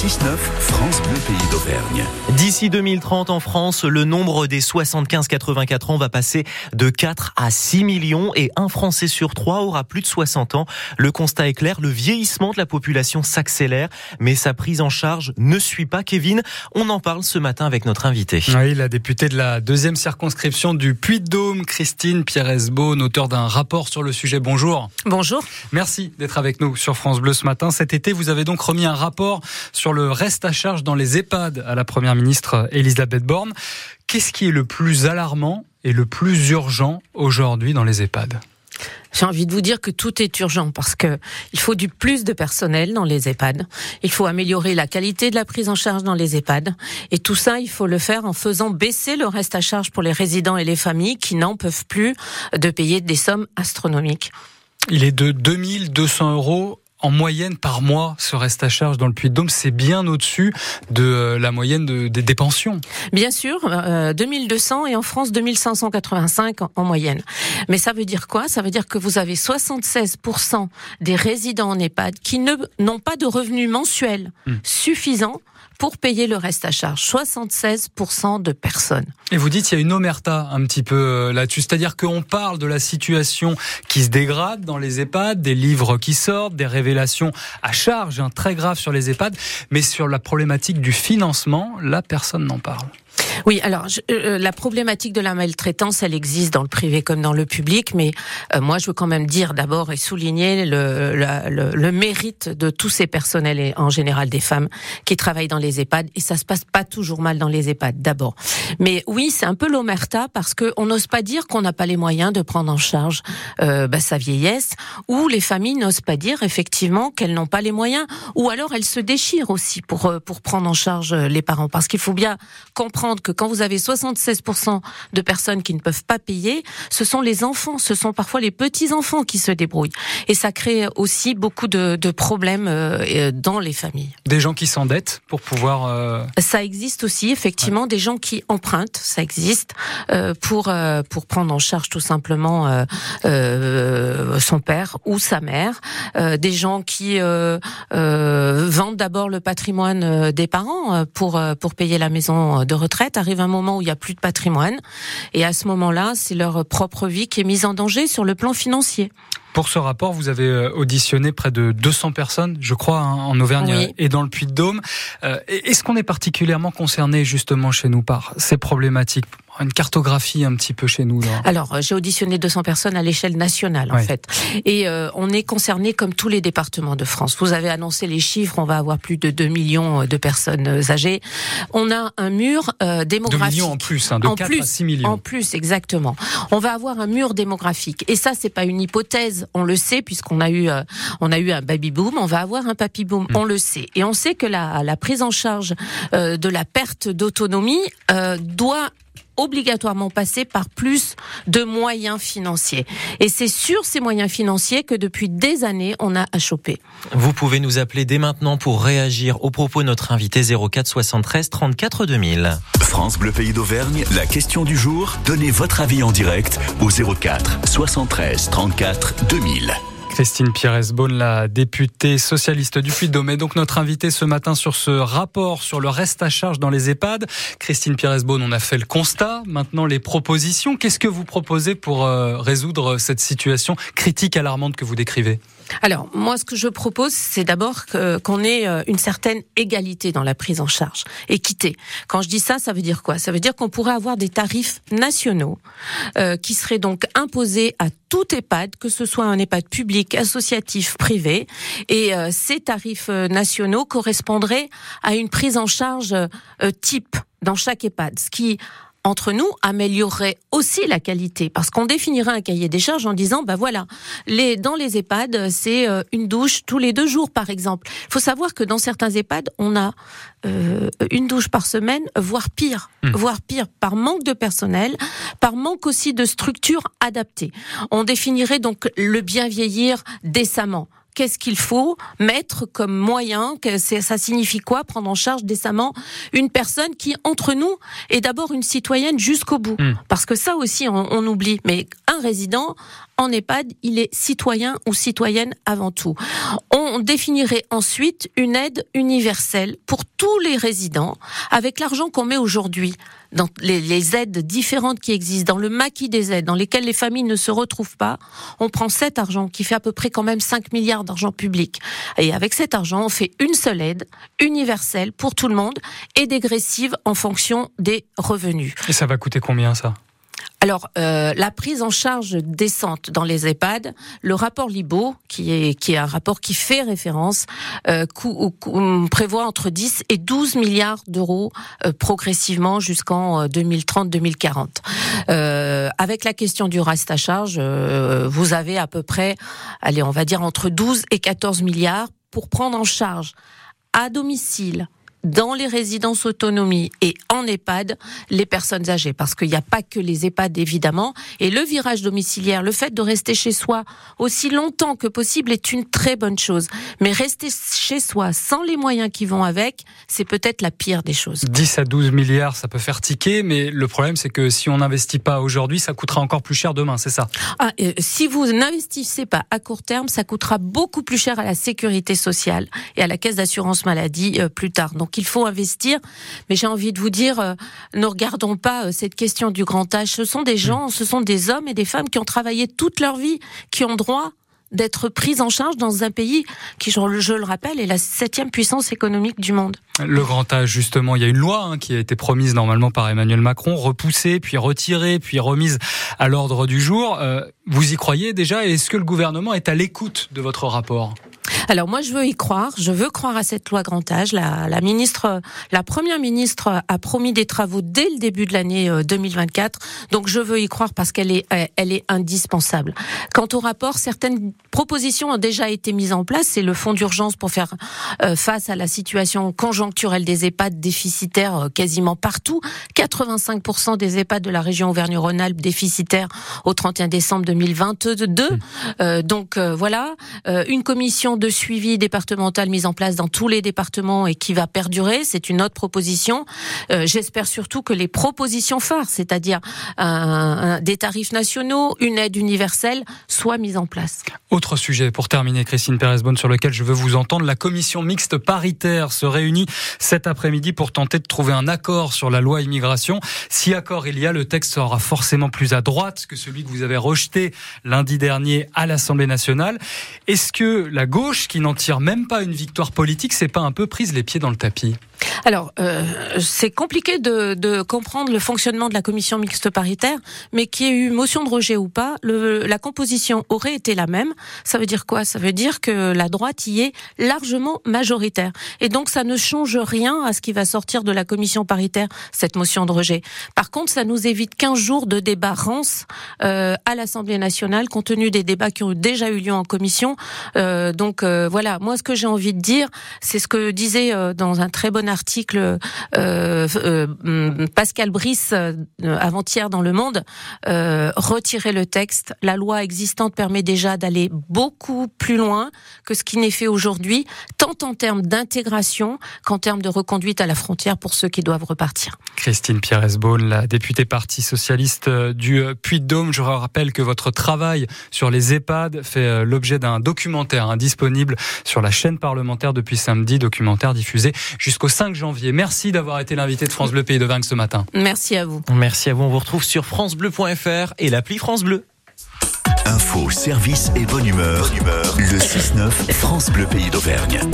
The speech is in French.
6-9, France Bleu Pays d'Auvergne. D'ici 2030 en France, le nombre des 75-84 ans va passer de 4 à 6 millions et un Français sur trois aura plus de 60 ans. Le constat est clair, le vieillissement de la population s'accélère, mais sa prise en charge ne suit pas. Kevin, on en parle ce matin avec notre invité. Oui, la députée de la deuxième circonscription du Puy-de-Dôme, Christine Pierre-Esbaune, auteur d'un rapport sur le sujet. Bonjour. Bonjour. Merci d'être avec nous sur France Bleu ce matin. Cet été, vous avez donc remis un rapport sur le reste à charge dans les EHPAD à la première ministre Elisabeth Borne. Qu'est-ce qui est le plus alarmant et le plus urgent aujourd'hui dans les EHPAD? J'ai envie de vous dire que tout est urgent parce que il faut du plus de personnel dans les EHPAD. Il faut améliorer la qualité de la prise en charge dans les EHPAD. Et tout ça, il faut le faire en faisant baisser le reste à charge pour les résidents et les familles qui n'en peuvent plus de payer des sommes astronomiques. Il est de 2200 euros en moyenne par mois ce reste à charge dans le Puy-de-Dôme, c'est bien au-dessus de euh, la moyenne de, des pensions. Bien sûr, euh, 2200 et en France 2585 en, en, moyenne. Mais ça veut dire quoi? Ça veut dire que vous avez 76% des résidents en EHPAD qui n'ont pas de revenus mensuels hmm. suffisants pour payer le reste à charge. 76% de personnes. Et vous dites il y a une omerta un petit peu euh, là-dessus, c'est-à-dire qu'on parle de la situation qui se dégrade dans les EHPAD, des livres qui sortent, des révélations à charge hein, très graves sur les EHPAD, mais sur la problématique du financement, là personne n'en parle. Oui, alors je, euh, la problématique de la maltraitance, elle existe dans le privé comme dans le public, mais euh, moi je veux quand même dire d'abord et souligner le, le, le, mérite de tous ces personnels et en général des femmes qui travaillent dans les EHPAD. Et ça se passe pas toujours mal dans les EHPAD d'abord. Mais oui, c'est un peu l'omerta parce que on n'ose pas dire qu'on n'a pas les moyens de prendre en charge euh, bah, sa vieillesse, ou les familles n'osent pas dire effectivement qu'elles n'ont pas les moyens, ou alors elles se déchirent aussi pour euh, pour prendre en charge les parents. Parce qu'il faut bien comprendre que que quand vous avez 76% de personnes qui ne peuvent pas payer, ce sont les enfants, ce sont parfois les petits-enfants qui se débrouillent. Et ça crée aussi beaucoup de, de problèmes euh, dans les familles. Des gens qui s'endettent pour pouvoir... Euh... Ça existe aussi, effectivement, ouais. des gens qui empruntent, ça existe, euh, pour, euh, pour prendre en charge tout simplement euh, son père ou sa mère. des gens qui vendent d'abord le patrimoine des parents pour, pour payer la maison de retraite arrive un moment où il n'y a plus de patrimoine. Et à ce moment-là, c'est leur propre vie qui est mise en danger sur le plan financier. Pour ce rapport, vous avez euh, auditionné près de 200 personnes, je crois, hein, en Auvergne oui. et dans le Puy-de-Dôme. Euh, Est-ce qu'on est particulièrement concerné justement chez nous par ces problématiques? Une cartographie un petit peu chez nous là. Alors, euh, j'ai auditionné 200 personnes à l'échelle nationale en fait. Et euh, on est concerné comme tous les départements de France. Vous avez annoncé les chiffres, on va avoir plus de 2 millions de personnes âgées. On a un mur euh, démographique. 2 millions en plus, hein, de en 4 plus, à 6 millions. En plus, exactement. On va avoir un mur démographique. Et ça, c'est pas une hypothèse, on le sait puisqu'on a eu euh, on a eu un baby boom, on va avoir un papy boom, mmh. on le sait. Et on sait que la, la prise en charge euh, de la perte d'autonomie doit obligatoirement passer par plus de moyens financiers. Et c'est sur ces moyens financiers que depuis des années, on a à choper. Vous pouvez nous appeler dès maintenant pour réagir au propos de notre invité 04 73 34 2000. France Bleu Pays d'Auvergne, la question du jour, donnez votre avis en direct au 04 73 34 2000. Christine Pires-Beaune, la députée socialiste du Puy-de-Dôme, est donc notre invitée ce matin sur ce rapport sur le reste à charge dans les EHPAD. Christine Pires-Beaune, on a fait le constat. Maintenant, les propositions. Qu'est-ce que vous proposez pour euh, résoudre cette situation critique, alarmante que vous décrivez? Alors, moi, ce que je propose, c'est d'abord qu'on ait euh, une certaine égalité dans la prise en charge, équité. Quand je dis ça, ça veut dire quoi? Ça veut dire qu'on pourrait avoir des tarifs nationaux euh, qui seraient donc imposés à tout EHPAD, que ce soit un EHPAD public, associatif, privé, et euh, ces tarifs euh, nationaux correspondraient à une prise en charge euh, type dans chaque EHPAD, ce qui entre nous, améliorerait aussi la qualité, parce qu'on définirait un cahier des charges en disant, bah voilà, les, dans les EHPAD, c'est euh, une douche tous les deux jours, par exemple. Il faut savoir que dans certains EHPAD, on a euh, une douche par semaine, voire pire, mmh. voire pire, par manque de personnel, par manque aussi de structures adaptées. On définirait donc le bien vieillir décemment qu'est-ce qu'il faut mettre comme moyen que Ça signifie quoi prendre en charge décemment une personne qui, entre nous, est d'abord une citoyenne jusqu'au bout hmm. Parce que ça aussi, on, on oublie. Mais un résident en EHPAD, il est citoyen ou citoyenne avant tout. On définirait ensuite une aide universelle pour tous les résidents avec l'argent qu'on met aujourd'hui dans les, aides différentes qui existent, dans le maquis des aides, dans lesquelles les familles ne se retrouvent pas, on prend cet argent qui fait à peu près quand même 5 milliards d'argent public. Et avec cet argent, on fait une seule aide, universelle pour tout le monde et dégressive en fonction des revenus. Et ça va coûter combien ça? Alors, euh, la prise en charge décente dans les EHPAD, le rapport Libo, qui est, un rapport qui fait référence, euh, prévoit entre 10 et 12 milliards d'euros euh, progressivement jusqu'en 2030-2040. Euh, avec la question du reste à charge, vous avez à peu près, allez, on va dire entre 12 et 14 milliards pour prendre en charge à domicile, dans les résidences autonomie et en EHPAD les personnes âgées. Parce qu'il n'y a pas que les EHPAD évidemment. Et le virage domiciliaire le fait de rester chez soi aussi longtemps que possible est une très bonne chose. Mais rester chez soi sans les moyens qui vont avec c'est peut-être la pire des choses. 10 à 12 milliards ça peut faire tiquer mais le problème c'est que si on n'investit pas aujourd'hui ça coûtera encore plus cher demain c'est ça? Ah, euh, si vous n'investissez pas à court terme ça coûtera beaucoup plus cher à la sécurité sociale et à la caisse d'assurance maladie euh, plus tard. Donc qu'il faut investir. Mais j'ai envie de vous dire, euh, ne regardons pas euh, cette question du grand âge. Ce sont des gens, ce sont des hommes et des femmes qui ont travaillé toute leur vie, qui ont droit d'être pris en charge dans un pays qui, je, le rappelle, est la septième puissance économique du monde. Le grand âge, justement, il y a une loi hein, qui a été promise normalement par Emmanuel Macron, repoussée, puis retirée, puis remise à l'ordre du jour. Euh, vous y croyez déjà? Est-ce que le gouvernement est à l'écoute de votre rapport? Alors moi, je veux y croire. Je veux croire à cette loi grand âge. La, la ministre, la première ministre a promis des travaux dès le début de l'année 2024. Euh, Donc je veux y croire parce qu'elle est, elle est indispensable. Quant au rapport, certaines propositions ont déjà été mises en place. C'est le fonds d'urgence pour faire euh, face à la situation conjoncturelle des EHPAD déficitaires euh, quasiment partout. 85% des EHPAD de la région Auvergne-Rhône-Alpes déficitaires au 31 décembre 2022. Mmh. donc voilà, une commission de suivi départemental mise en place dans tous les départements et qui va perdurer. C'est une autre proposition. Euh, j'espère surtout que les propositions phares, c'est-à-dire des tarifs nationaux, une aide universelle, soient mises en place. Autre sujet pour terminer, Christine Pérez-Bonne, sur lequel je veux vous entendre. La commission mixte paritaire se réunit cet après-midi pour tenter de trouver un accord sur la loi immigration. Si accord il y a, le texte sera forcément plus à droite que celui que vous avez rejeté lundi dernier à l'Assemblée nationale. Est-ce que la gauche qui n'en tire même pas une victoire politique, c'est pas un peu prise les pieds dans le tapis alors, euh, c'est compliqué de, de, comprendre le fonctionnement de la commission mixte paritaire, mais qu'il y ait eu motion de rejet ou pas, le, la composition aurait été la même. Ça veut dire quoi? Ça veut dire que la droite y est largement majoritaire. Et donc, ça ne change rien à ce qui va sortir de la commission paritaire, cette motion de rejet. Par contre, ça nous évite 15 jours de débats rance euh, à l'Assemblée nationale, compte tenu des débats qui ont déjà eu lieu en commission. Euh, donc, euh, voilà, moi, ce que j'ai envie de dire, c'est ce que disait euh, dans un très bon article euh, euh, Pascal Brice avant-hier dans Le Monde, retirer le texte. La loi existante permet déjà d'aller beaucoup plus loin que ce qui n'est fait aujourd'hui, tant en termes d'intégration qu'en termes de reconduite à la frontière pour ceux qui doivent repartir. Christine Pierre-Esbaune, la députée Parti socialiste du Puy-de-Dôme. Je rappelle que votre travail sur les EHPAD fait l'objet d'un documentaire sur la chaîne parlementaire depuis samedi, documentaire diffusé jusqu'au 5 janvier. Merci d'avoir été l'invité de France Bleu Pays de Vingt ce matin. Merci à vous. Merci à vous. On vous retrouve sur francebleu.fr et l'appli France Bleu. Info, service et bonne humeur. Bonne humeur. Le 6-9, France Bleu Pays d'Auvergne.